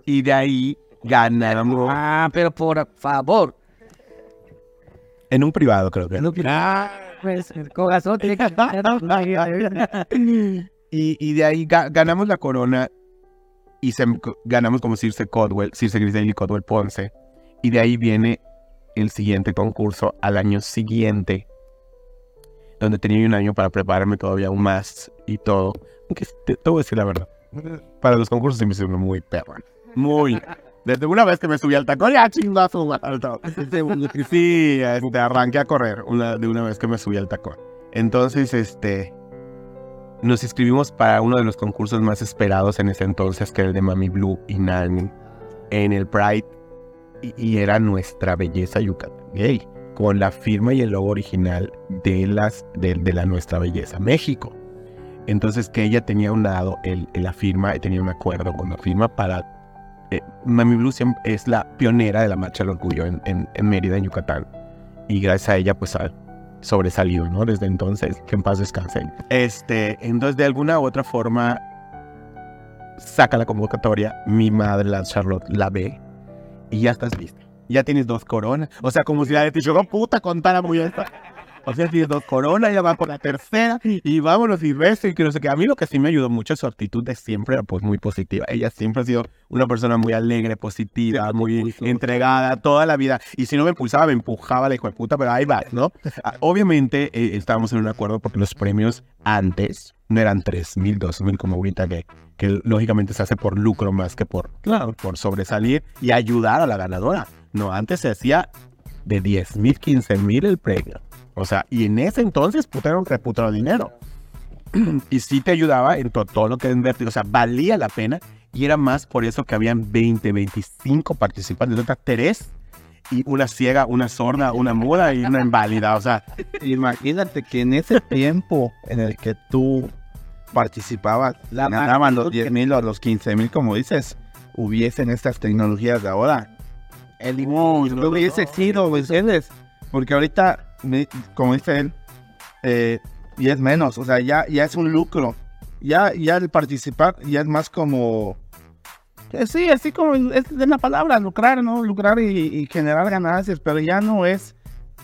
Y de ahí ganamos Ah, pero por favor. en un privado, creo que. Ah, pues el corazón tiene que *laughs* Y, y de ahí ga- ganamos la corona y se- ganamos como Circe Codwell, Circe Grisdale y Codwell Ponce. Y de ahí viene el siguiente concurso al año siguiente, donde tenía un año para prepararme todavía aún más y todo. Aunque te, te voy a decir la verdad, para los concursos se me hicieron muy perra. Muy. Desde una vez que me subí al tacón, ya chingazo, alto. Sí, este, arranqué a correr una, de una vez que me subí al tacón. Entonces, este, nos inscribimos para uno de los concursos más esperados en ese entonces, que era el de Mami Blue y Nani, en el Pride. Y, y era nuestra belleza Yucatán Gay, con la firma y el logo original de, las, de, de la Nuestra Belleza México. Entonces, que ella tenía un lado el, la firma, tenía un acuerdo con la firma para... eh, Mami Blue es la pionera de la Marcha del Orgullo en, en- en Mérida, en Yucatán. Y gracias a ella, pues, ha sobresalido, ¿no? Desde entonces, que en paz descanse. Este, entonces, de alguna u otra forma, saca la convocatoria, mi madre, la Charlotte, la ve, y ya estás lista. Ya tienes dos coronas. O sea, como si la de Tichuco, puta, contara muy esta. O sea, tienes dos coronas, ya va por la tercera, y vámonos y beso, y que no sé qué. A mí lo que sí me ayudó mucho es su actitud de siempre, pues muy positiva. Ella siempre ha sido una persona muy alegre, positiva, muy entregada toda la vida. Y si no me impulsaba, me empujaba la hijo de puta, pero ahí va, ¿no? Ah, Obviamente eh, estábamos en un acuerdo porque los premios antes no eran 3 mil, 2 mil como ahorita, que, que lógicamente se hace por lucro más que por, claro, por sobresalir y ayudar a la ganadora. No, antes se hacía de 10 mil, 15 mil el premio. O sea, y en ese entonces, puta, era un reputado dinero. *clears throat* y sí te ayudaba en to- todo lo que invertir. O sea, valía la pena. Y era más por eso que habían 20, 25 participantes. Otras tres. Y una ciega, una sorda, una muda y una inválida. O sea, Imagínate que en ese tiempo en el que tú participabas, ganaban los 10 mil o los 15 mil, como dices, hubiesen estas tecnologías de ahora, el limón no hubiese sido, ¿me entiendes? Porque ahorita, como dice él, eh, y es menos, o sea, ya, ya es un lucro. Ya, ya el participar ya es más como... eh, Sí, así como es de la palabra, lucrar, ¿no? Lucrar y, y generar ganancias, pero ya no es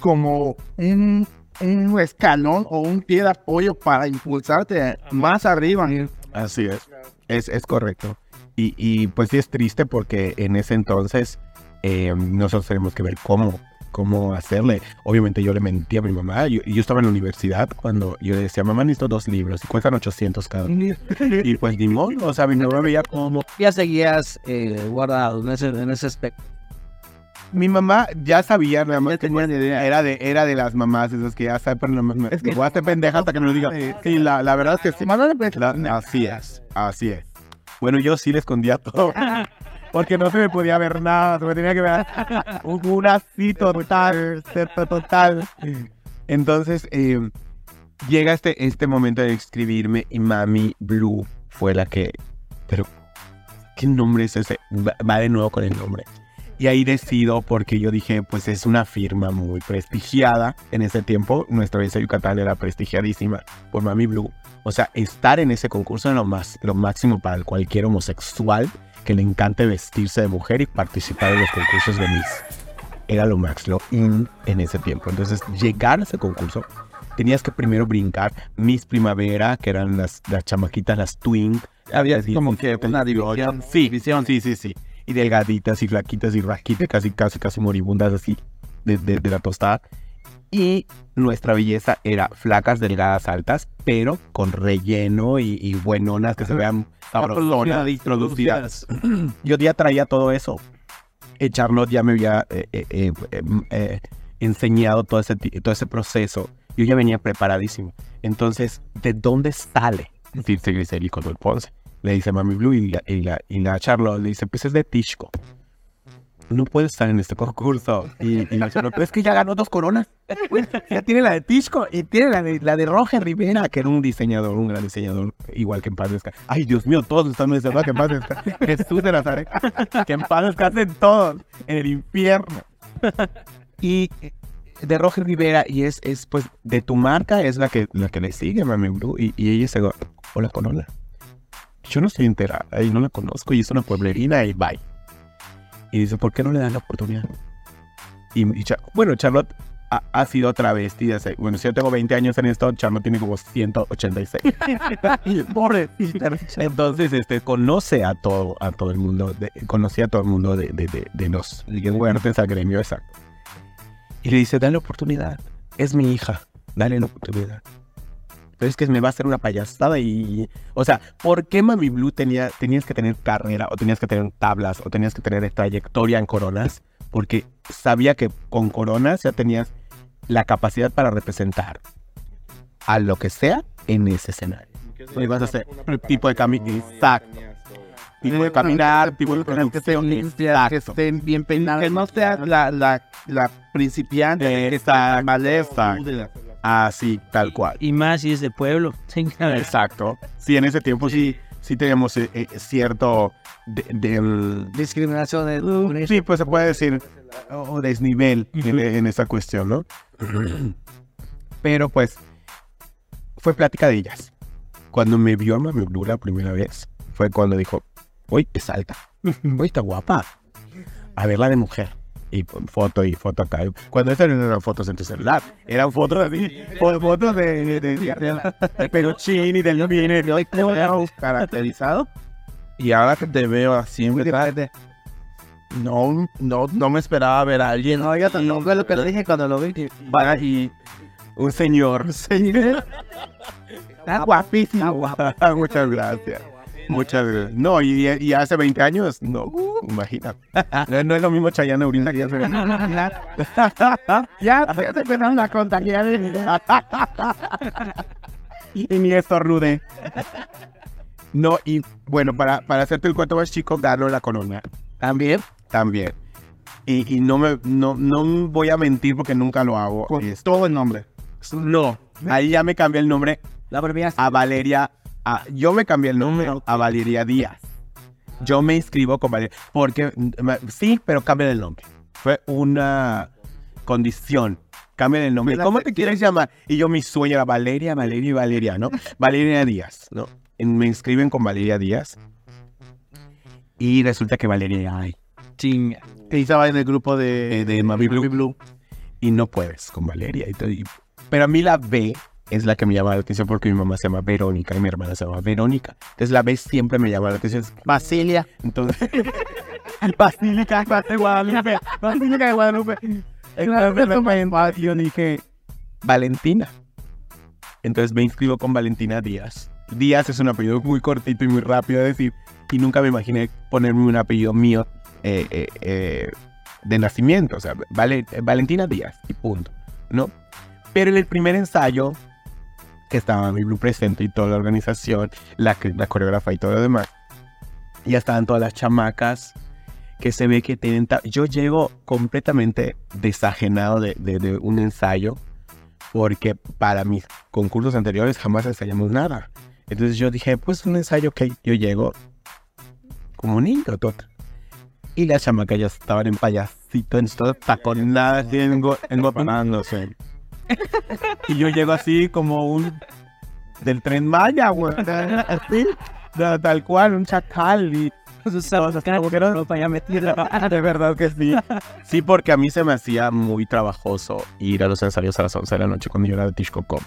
como un, un escalón o un pie de apoyo para impulsarte más arriba. Así es. Es, es correcto. Y, y, pues sí es triste porque en ese entonces eh, nosotros tenemos que ver cómo, cómo hacerle. Obviamente yo le mentí a mi mamá. Yo, yo estaba en la universidad cuando yo le decía, mamá, necesito dos libros y cuestan 800 cada uno. *laughs* Y pues ni modo, o sea, mi mamá veía como... Ya seguías eh, guardado en ese, en ese aspecto. Mi mamá ya sabía, nada más tenía idea. Era de, era de las mamás esas que ya saben, pero más me, me voy a hacer pendeja hasta que me lo diga. Sí, la, la verdad es que sí. La- así es, así es. Bueno, yo sí le escondía todo. *laughs* Porque no se me podía ver nada, se me tenía que ver *laughs* un, así total, total. Entonces, eh, llega este, este momento de escribirme y Mami Blue fue la que... Pero, ¿qué nombre es ese? Va, va de nuevo con el nombre. Y ahí decido porque yo dije, pues es una firma muy prestigiada. En ese tiempo, nuestra de Yucatán era prestigiadísima por Mami Blue. O sea, estar en ese concurso era lo, más, lo máximo para cualquier homosexual que le encante vestirse de mujer y participar en los concursos de Miss. Era lo max, lo in en ese tiempo. Entonces, llegar a ese concurso, tenías que primero brincar Miss Primavera, que eran las, las chamaquitas, las twin. Había como que una división. Sí, sí, sí, sí. Y delgaditas y flaquitas y raquitas, casi, casi, casi moribundas así, de, de- de la tostada. Y nuestra belleza era flacas, delgadas, altas, pero con relleno y, y buenonas que se vean sabrosonas, producidas. Yo ya traía todo eso. Charlotte ya me había eh, eh, eh, enseñado todo ese, todo ese proceso. Yo ya venía preparadísimo. Entonces, ¿de dónde sale Circe Grisel el Ponce? Le dice Mami Blue y la, y, la, y la Charlotte le dice, pues es de Tishko. No puede estar en este concurso. Y, y "Pero es que ya ganó dos coronas. *laughs* Ya tiene la de Tishko y tiene la de, la de Roger Rivera, que era un diseñador, un gran diseñador, igual que en paz descanse. Ay, Dios mío, todos están diciendo que en paz descanse. *laughs* Jesús de Nazaret. Que en paz descansen todos en el infierno. Y de Roger Rivera, y es, es pues de tu marca, es la que, la que le sigue, Mami Blue. Y, y ella se hola con hola. Yo no estoy enterada y no la conozco y es una pueblerina y bye. Y dice, ¿por qué no le dan la oportunidad? Y, y Cha- bueno, Charlotte ha, ha sido travesti desde, bueno, si yo tengo 20 años en esto, Charlotte tiene como 186. *laughs* Pobrecita. Entonces, este, conoce a todo, a todo el mundo, de, conocía a todo el mundo de, de, de, de los fuertes al gremio, exacto. Y le dice, dale oportunidad, es mi hija, dale la oportunidad. Pero es que me va a hacer una payasada y... O sea, ¿por qué Mami Blue tenía, tenías que tener carrera o tenías que tener tablas o tenías que tener trayectoria en coronas? Porque sabía que con coronas ya tenías la capacidad para representar a lo que sea en ese escenario. Y vas a hacer el tipo de camino exacto. Tipo de caminar, tipo de que estén limpias, que estén bien peinadas. Que no seas la, la, la principiante. Exacto, maleza. Así, tal cual. Y más si es de pueblo. *laughs* Exacto. Sí, en ese tiempo sí, sí teníamos eh, eh, cierto de- del- Discriminación de sí, pues se puede decir o desnivel en, en esa cuestión, ¿no? Pero pues fue plática de ellas. Cuando me vio a Mami Blue la primera vez, fue cuando dijo, uy, es alta, uy, está guapa. A verla de mujer. Y foto y foto acá. Cuando esas no eran fotos en tu celular, eran fotos así, fo- fotos de, de, de, peluchín y del hoy caracterizado. Y ahora que te veo así no, no, no me esperaba ver a alguien. No, yo no fue lo que le dije cuando lo vi. Vaya, y un señor. señor. Está guapísimo. *laughs* Muchas gracias. Muchas gracias. No, y, y hace 20 años, no, imagínate. No, no es lo mismo Chayanne ahorita que ya se ve. *laughs* Ya, ya te empezaron a contagiar. y ni estornude. No, y bueno, para, para hacerte el cuento más chico, ganó la corona. También. También. Y, y no me no, no voy a mentir porque nunca lo hago. con Es- todo el nombre. no, ahí ya me cambié el nombre La a Valeria. a- yo me cambié el nombre a Valeria Díaz. Yo me inscribo con Valeria. Porque, sí, pero cambia el nombre. Fue una condición. Cambia el nombre. ¿Cómo te quieres llamar? Y yo mi sueño era Valeria, Valeria y Valeria, ¿no? *laughs* Valeria Díaz, ¿no? Y Me inscriben con Valeria Díaz. Y resulta que Valeria ay, Chinga. Y estaba en el grupo de, eh, de Mami Blue. Y no puedes con Valeria. Y y- pero a mí la B es la que me llama la atención porque mi mamá se llama Verónica y mi hermana se llama Verónica. Entonces la B siempre me llama la atención. Basilia. Entonces, *laughs* Basílica de Guadalupe. Basílica de Guadalupe. Entonces, yo dije, Valentina. Entonces me inscribo con Valentina Díaz. Díaz es un apellido muy cortito y muy rápido de decir. Y nunca me imaginé ponerme un apellido mío eh, eh, eh, de nacimiento. O sea, Vale- Valentina Díaz y punto. ¿No? Pero en el primer ensayo, que estaba mi Blue presente y toda la organización, la, la coreógrafa y todo lo demás, ya estaban todas las chamacas que se ve que tienen... Yo llego completamente desajenado de, de- de un ensayo porque para mis concursos anteriores jamás ensayamos nada. Entonces yo dije, pues un ensayo que yo llego como un niño, tota. Y las chamacas ya estaban en payasito, en todo taconadas, engo- engopanándose. Y yo llego así como un... Del tren Maya, güey. Así, tal cual, un chacal y ropa ya metida. *laughs* de verdad que sí. Sí, porque a mí se me hacía muy trabajoso ir a los ensayos a las 11 de la noche cuando yo era de Tishkokov.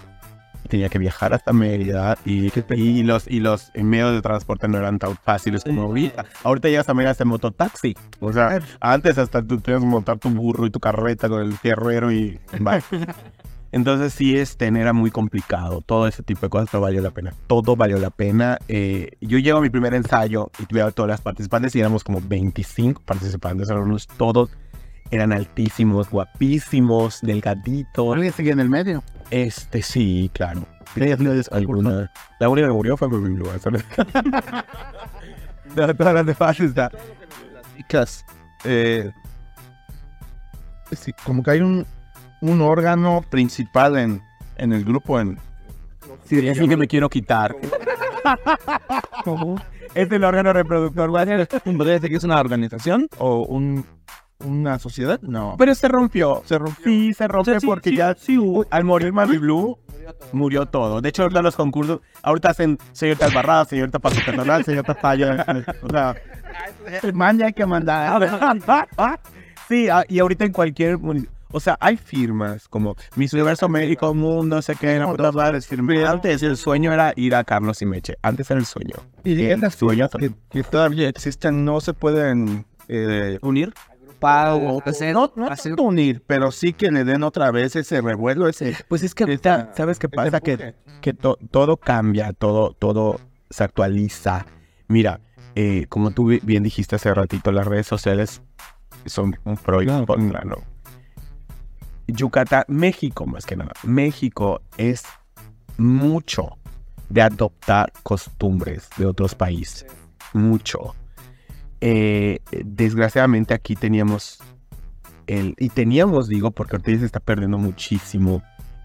Tenía que viajar hasta Mérida y, y los y los medios de transporte no eran tan fáciles como ahorita. Ahorita llegas a Mérida en mototaxi. O sea, antes hasta tú tenías que montar tu burro y tu carreta con el fierrero y... bye. *laughs* Entonces sí, este, era muy complicado. Todo ese tipo de cosas, pero valió la pena. Todo valió la pena. Eh, yo llego a mi primer ensayo y veo a todas las participantes y éramos como 25 participantes. Éramos todos, eran altísimos, guapísimos, delgaditos. ¿Alguien sigue en el medio? Este, sí, claro. Alguna. La única que murió fue mi. ¿sabes? De todas las demás está. Chicas, eh, sí, como que hay un, un órgano principal en, en el grupo. En, Sí, así que me quiero quitar. es el órgano reproductor. ¿Podría decir que es una organización o un, una sociedad? No. Pero se rompió. Se rompió. Sí, se rompe O sea, sí, porque sí, ya sí hubo. al morir Mami Blue murió todo. De hecho, ahorita los concursos, ahorita hacen señorita Albarrada, señorita Paso Peatonal, señorita Paya. O sea, El man ya hay que mandar. *laughs* sí, ah, y ahorita en cualquier municipio. O sea, hay firmas como Miss Universo México Mundo, no sé qué, no, putas madres, firmas. Antes el sueño era ir a Carlos y Meche. Antes era el sueño. Y El esas sueño que, que todavía existen no se pueden eh, unir. Pago, hacer, No, no hacer- unir, pero sí que le den otra vez ese revuelo, ese... Pues es que ahorita, ¿sabes qué pasa? Que, que to- todo cambia, todo, todo se actualiza. Mira, eh, como tú bi- bien dijiste hace ratito, las redes sociales son un pro y un contra, ¿no? Yucatán, México más que nada, México es mucho de adoptar costumbres de otros países, mucho. Eh, desgraciadamente aquí teníamos el, y teníamos, digo, porque se está perdiendo muchísimo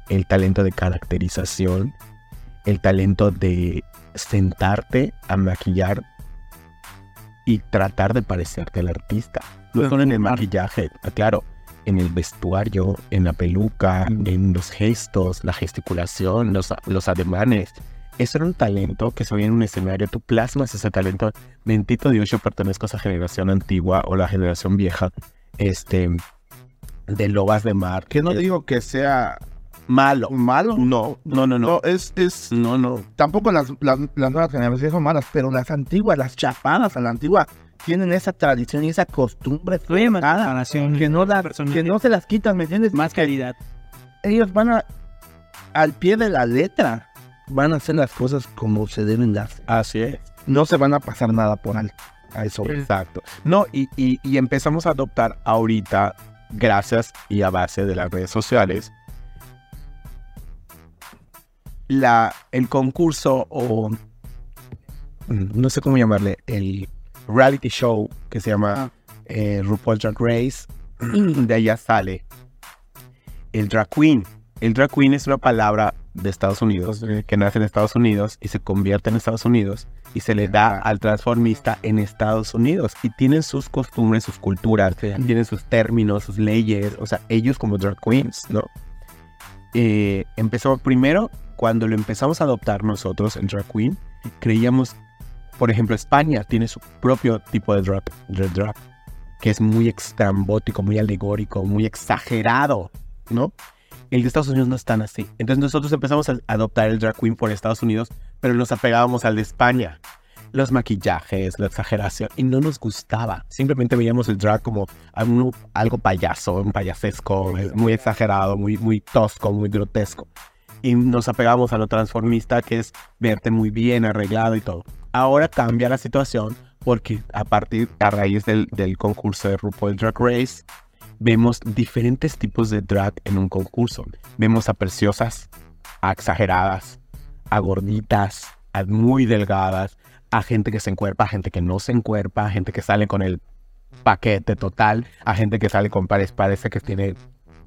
el talento de caracterización, el talento de sentarte a maquillar y tratar de parecerte al artista. No solo en el maquillaje, ah, claro, en el vestuario, en la peluca, en los gestos, la gesticulación, los, los ademanes. Eso era un talento que se veía en un escenario. Tú plasmas ese talento. Bendito Dios, yo pertenezco a esa generación antigua o la generación vieja. Este, de lobas de mar. Que no Es digo que sea malo. malo. No, no, no, no. No, es, es... No, no. Tampoco las, las, las nuevas generaciones son malas, pero las antiguas, las chapadas a la antigua, tienen esa tradición y esa costumbre preparación, que no, la, que no se las quitan, ¿me entiendes? más calidad. Ellos van a, al pie de la letra, van a hacer las cosas como se deben dar. Así es. No se van a pasar nada por alto. A eso. Exacto. No, y, y- y empezamos a adoptar ahorita, gracias y a base de las redes sociales, la, el concurso o mm, no sé cómo llamarle, el reality show que se llama eh, RuPaul Drag Race. De allá sale el drag queen. El drag queen es una palabra de Estados Unidos, que nace en Estados Unidos y se convierte en Estados Unidos y se le da al transformista en Estados Unidos. Y tienen sus costumbres, sus culturas, tienen sus términos, sus leyes, o sea, ellos como drag queens, ¿no? Eh, empezó primero, cuando lo empezamos a adoptar nosotros, el drag queen, creíamos, por ejemplo, España tiene su propio tipo de drag, de drag que es muy extrambótico, muy alegórico, muy exagerado, ¿no? El de Estados Unidos no es tan así. Entonces nosotros empezamos a adoptar el drag queen por Estados Unidos, pero nos apegábamos al de España. Los maquillajes, la exageración, y no nos gustaba. Simplemente veíamos el drag como algo, payaso, un payasesco, muy exagerado, muy, muy tosco, muy grotesco. Y nos apegamos a lo transformista, que es verte muy bien arreglado y todo. Ahora cambia la situación porque a partir, a raíz del, del concurso de RuPaul Drag Race, vemos diferentes tipos de drag en un concurso. Vemos a preciosas, a exageradas, a gorditas, a muy delgadas, a gente que se encuerpa, a gente que no se encuerpa, a gente que sale con el paquete total, a gente que sale con pares, parece que tiene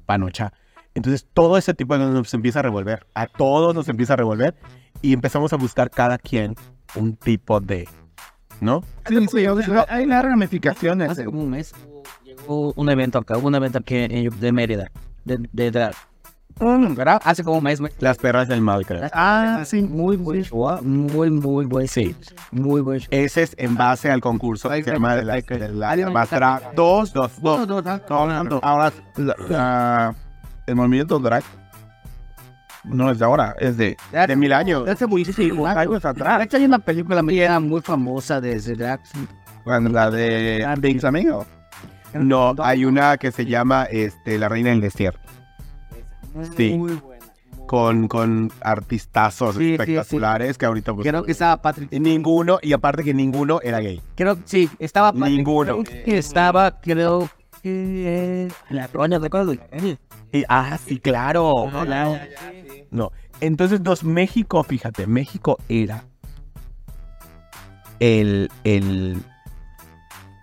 panocha. Entonces todo ese tipo de nos empieza a revolver, a todos nos empieza a revolver y empezamos a buscar cada quien un tipo de, ¿no? Sí, sí, o sea, hay las ramificaciones. Hace como un mes llegó un evento acá, un evento aquí en- de Mérida, de, de drag. ¿Verdad? Hace como un mes. Las perras del mal, creo. Ah, sí. Muy buen show, muy, muy buen. Sí. Muy buen show. Ese es en base al concurso que se llama de la, de la, más drag. Dos, dos, dos. Ahora, ahora, el movimiento drag no es de ahora, es de De mil años. Hace años atrás. De hecho, hay una película mexicana muy famosa de drag. Bueno, la de Biggs Amigo. No, hay una que se llama este, La Reina del Desierto. Sí. Muy buena. Con, con artistazos Sí, sí, espectaculares que ahorita pues, Creo que estaba Patrick. ninguno, y aparte que ninguno era gay. Creo sí, estaba Patrick Ninguno. Que estaba, creo que. La Roña, ¿te acuerdas? Y- ah, sí, claro. Claro. No. Entonces, nos, México, fíjate, México era el, el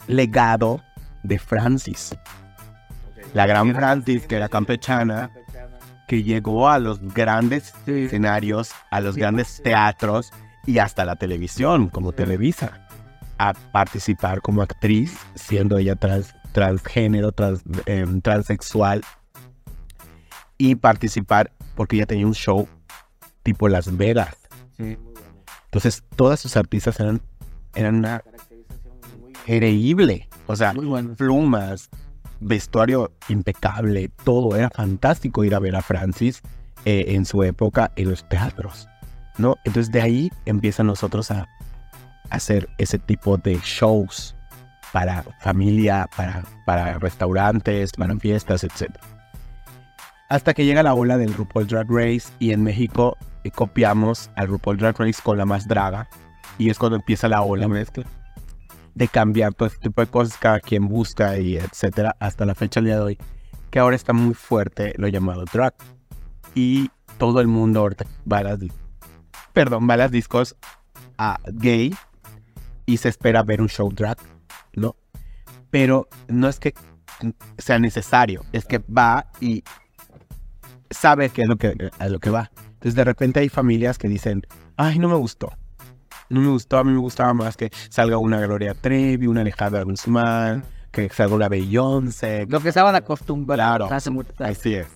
legado de Francis. La gran Francis, que era campechana, que llegó a los grandes escenarios, a los grandes teatros y hasta la televisión, como Televisa, a participar como actriz, siendo ella trans, transgénero, trans, em, transexual, y participar porque ella tenía un show tipo Las Vegas. Entonces, todas sus artistas eran, eran una increíble. O sea, bueno. plumas, vestuario impecable, todo era fantástico ir a ver a Francis eh, en su época en los teatros, ¿no? Entonces de ahí empiezan nosotros a hacer ese tipo de shows para familia, para, para restaurantes, para fiestas, etc. Hasta que llega la ola del RuPaul Drag Race y en México eh, copiamos al RuPaul Drag Race con la más draga y es cuando empieza la ola mezcla de cambiar todo este tipo de cosas, cada quien busca y etcétera, hasta la fecha del día de hoy, que ahora está muy fuerte lo llamado drag. Y todo el mundo va las, perdón, va a las discos a gay y se espera ver un show drag, ¿no? Pero no es que sea necesario, es que va y sabe qué es lo que, a lo que va. Entonces de repente hay familias que dicen, ay, no me gustó. No me gustó, a mí me gustaba más que salga una Gloria Trevi, una Alejandra Guzmán, que salga una Beyoncé. Lo que estaban acostumbrados Claro. hace mucho tiempo. Así es.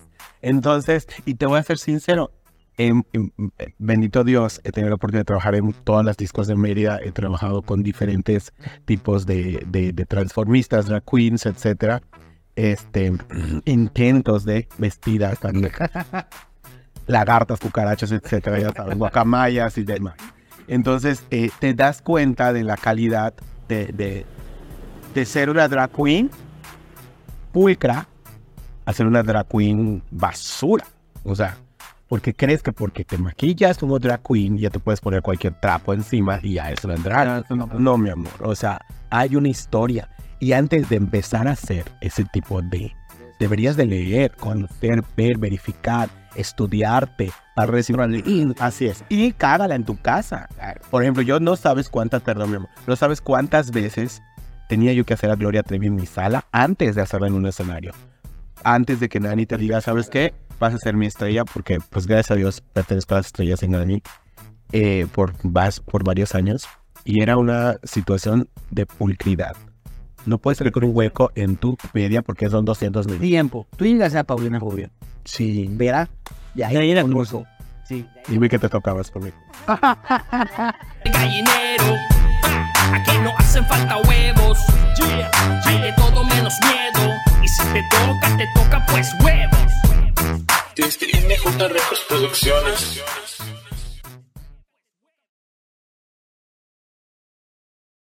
Entonces, y te voy a ser sincero, eh, bendito Dios, he tenido la oportunidad de trabajar en todas las discos de Mérida, he trabajado con diferentes tipos de, de- de transformistas, drag queens, etcétera. Este, intentos de vestidas, *laughs* lagartas, cucarachas, etcétera, ya sabes, guacamayas y demás. Entonces, eh, te das cuenta de la calidad de, de, de ser una drag queen pulcra a ser una drag queen basura. O sea, porque crees que porque te maquillas como drag queen ya te puedes poner cualquier trapo encima y ya es una drag. No, mi amor. O sea, hay una historia. Y antes de empezar a hacer ese tipo de... Deberías de leer, conocer, ver, verificar, estudiarte para recibir... Así es. Y cágala en tu casa. Por ejemplo, yo no sabes cuántas, perdón, mi amor, no sabes cuántas veces tenía yo que hacer a Gloria Trevi en mi sala antes de hacerla en un escenario. Antes de que Nani te diga, ¿sabes qué? vas a ser mi estrella porque, pues gracias a Dios, pertenezco a las estrellas en Grammy eh, por, por varios años. Y era una situación de pulcridad. No puedes salir con un hueco en tu media porque son 200 mil. Tiempo. Tú llegas a Paulina Rubio. Sí. Verá. Ya, Y ahí era curso. Sí. Dime que te tocabas conmigo. *laughs* gallinero. Aquí no hacen falta huevos. Hay de todo menos miedo. Y si te toca, te toca pues huevos. Desde NJ Records Producciones.